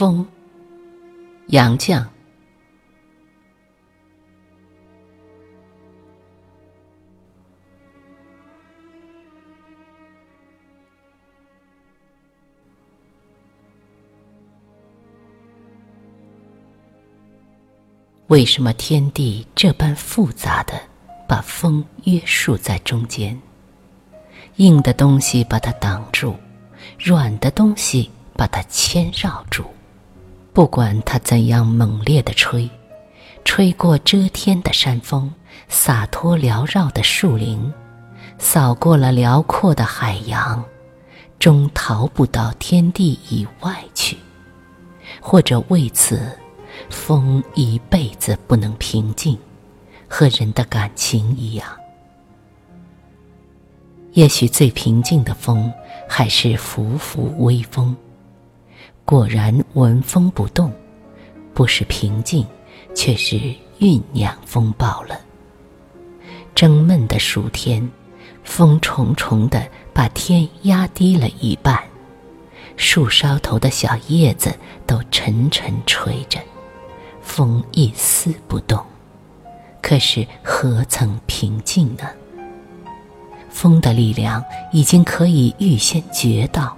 风，杨绛。为什么天地这般复杂的把风约束在中间？硬的东西把它挡住，软的东西把它牵绕住。不管它怎样猛烈的吹，吹过遮天的山峰，洒脱缭绕的树林，扫过了辽阔的海洋，终逃不到天地以外去，或者为此。风一辈子不能平静，和人的感情一样。也许最平静的风，还是拂拂微风。果然闻风不动，不是平静，却是酝酿风暴了。蒸闷的暑天，风重重的把天压低了一半，树梢头的小叶子都沉沉垂着。风一丝不动，可是何曾平静呢？风的力量已经可以预先觉到，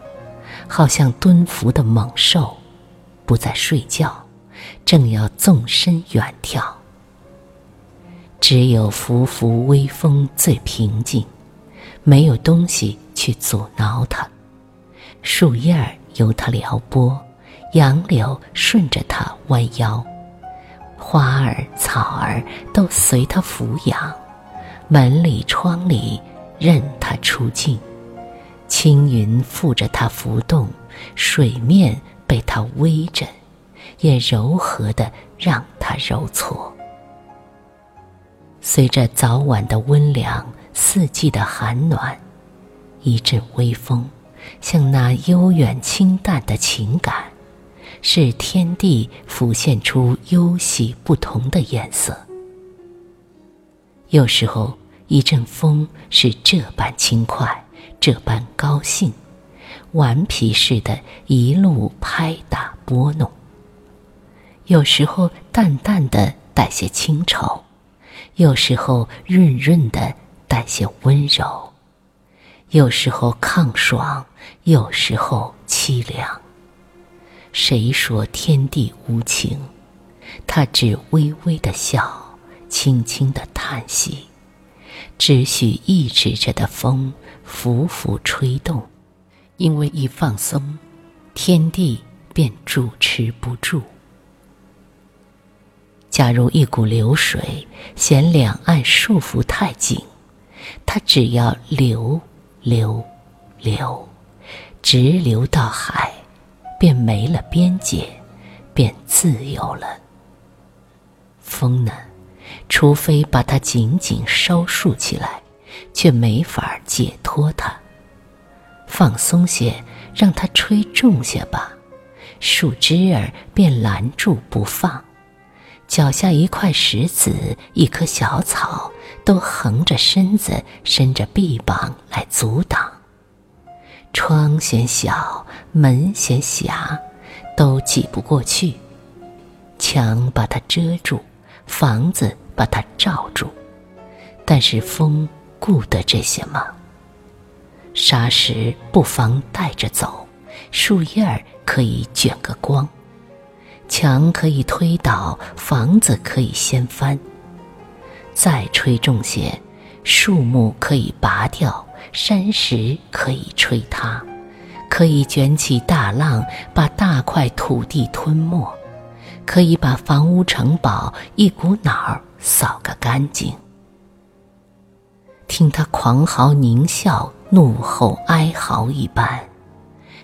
好像蹲伏的猛兽，不再睡觉，正要纵身远跳。只有浮浮微风最平静，没有东西去阻挠它，树叶儿由它撩拨，杨柳顺着它弯腰。花儿草儿都随它抚养，门里窗里任它出镜，青云附着它浮动，水面被它微着，也柔和的让它揉搓。随着早晚的温凉，四季的寒暖，一阵微风，像那悠远清淡的情感。使天地浮现出优细不同的颜色。有时候，一阵风是这般轻快，这般高兴，顽皮似的，一路拍打拨弄；有时候，淡淡的带些清愁；有时候，润润的带些温柔；有时候抗爽，有时候凄凉。谁说天地无情？他只微微的笑，轻轻的叹息，只许抑制着的风拂拂吹动，因为一放松，天地便主持不住。假如一股流水嫌两岸束缚太紧，它只要流流流，直流到海。便没了边界，便自由了。风呢，除非把它紧紧收束起来，却没法解脱它。放松些，让它吹重些吧，树枝儿便拦住不放。脚下一块石子，一棵小草，都横着身子，伸着臂膀来阻挡。窗嫌小，门嫌狭，都挤不过去。墙把它遮住，房子把它罩住，但是风顾得这些吗？沙石不妨带着走，树叶儿可以卷个光，墙可以推倒，房子可以掀翻。再吹重些，树木可以拔掉。山石可以吹塌，可以卷起大浪，把大块土地吞没，可以把房屋城堡一股脑儿扫个干净。听他狂嚎狞笑，怒吼哀嚎一般，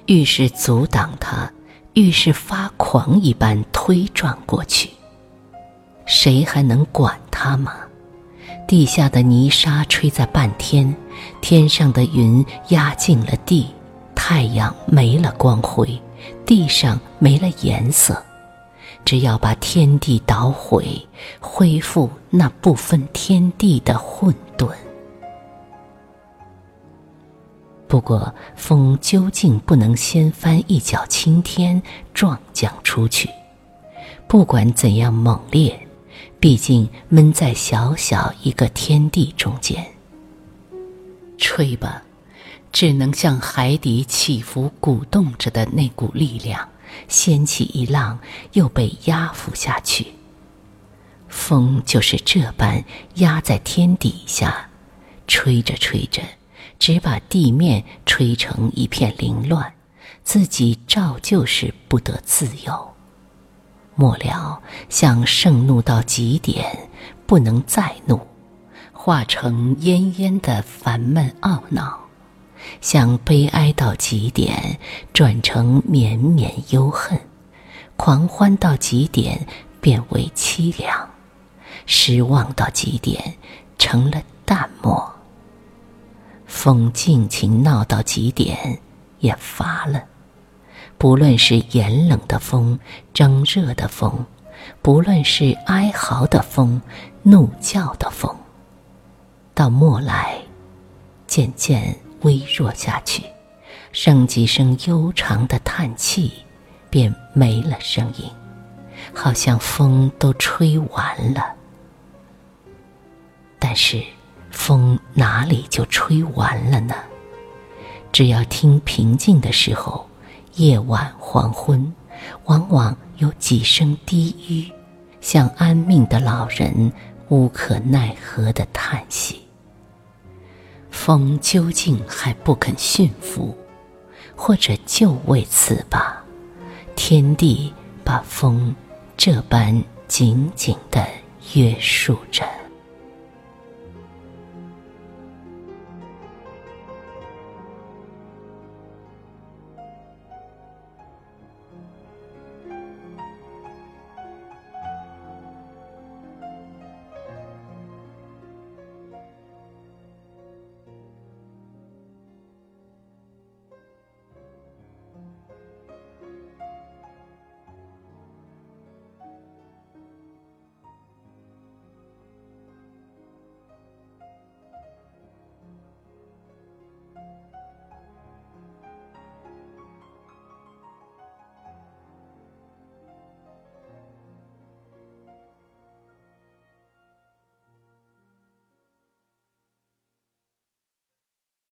愈是阻挡他，愈是发狂一般推撞过去。谁还能管他吗？地下的泥沙吹在半天，天上的云压进了地，太阳没了光辉，地上没了颜色。只要把天地捣毁，恢复那不分天地的混沌。不过，风究竟不能掀翻一角青天，撞将出去。不管怎样猛烈，毕竟闷在小小一个天地中间。吹吧，只能向海底起伏鼓动着的那股力量，掀起一浪，又被压伏下去。风就是这般压在天底下，吹着吹着。只把地面吹成一片凌乱，自己照旧是不得自由。末了，像盛怒到极点，不能再怒，化成恹恹的烦闷懊恼；像悲哀到极点，转成绵绵忧恨；狂欢到极点，变为凄凉；失望到极点，成了淡漠。风尽情闹到极点，也乏了。不论是严冷的风、蒸热的风，不论是哀嚎的风、怒叫的风，到末来，渐渐微弱下去，剩几声悠长的叹气，便没了声音，好像风都吹完了。但是。风哪里就吹完了呢？只要听平静的时候，夜晚黄昏，往往有几声低语，像安命的老人无可奈何的叹息。风究竟还不肯驯服，或者就为此吧，天地把风这般紧紧的约束着。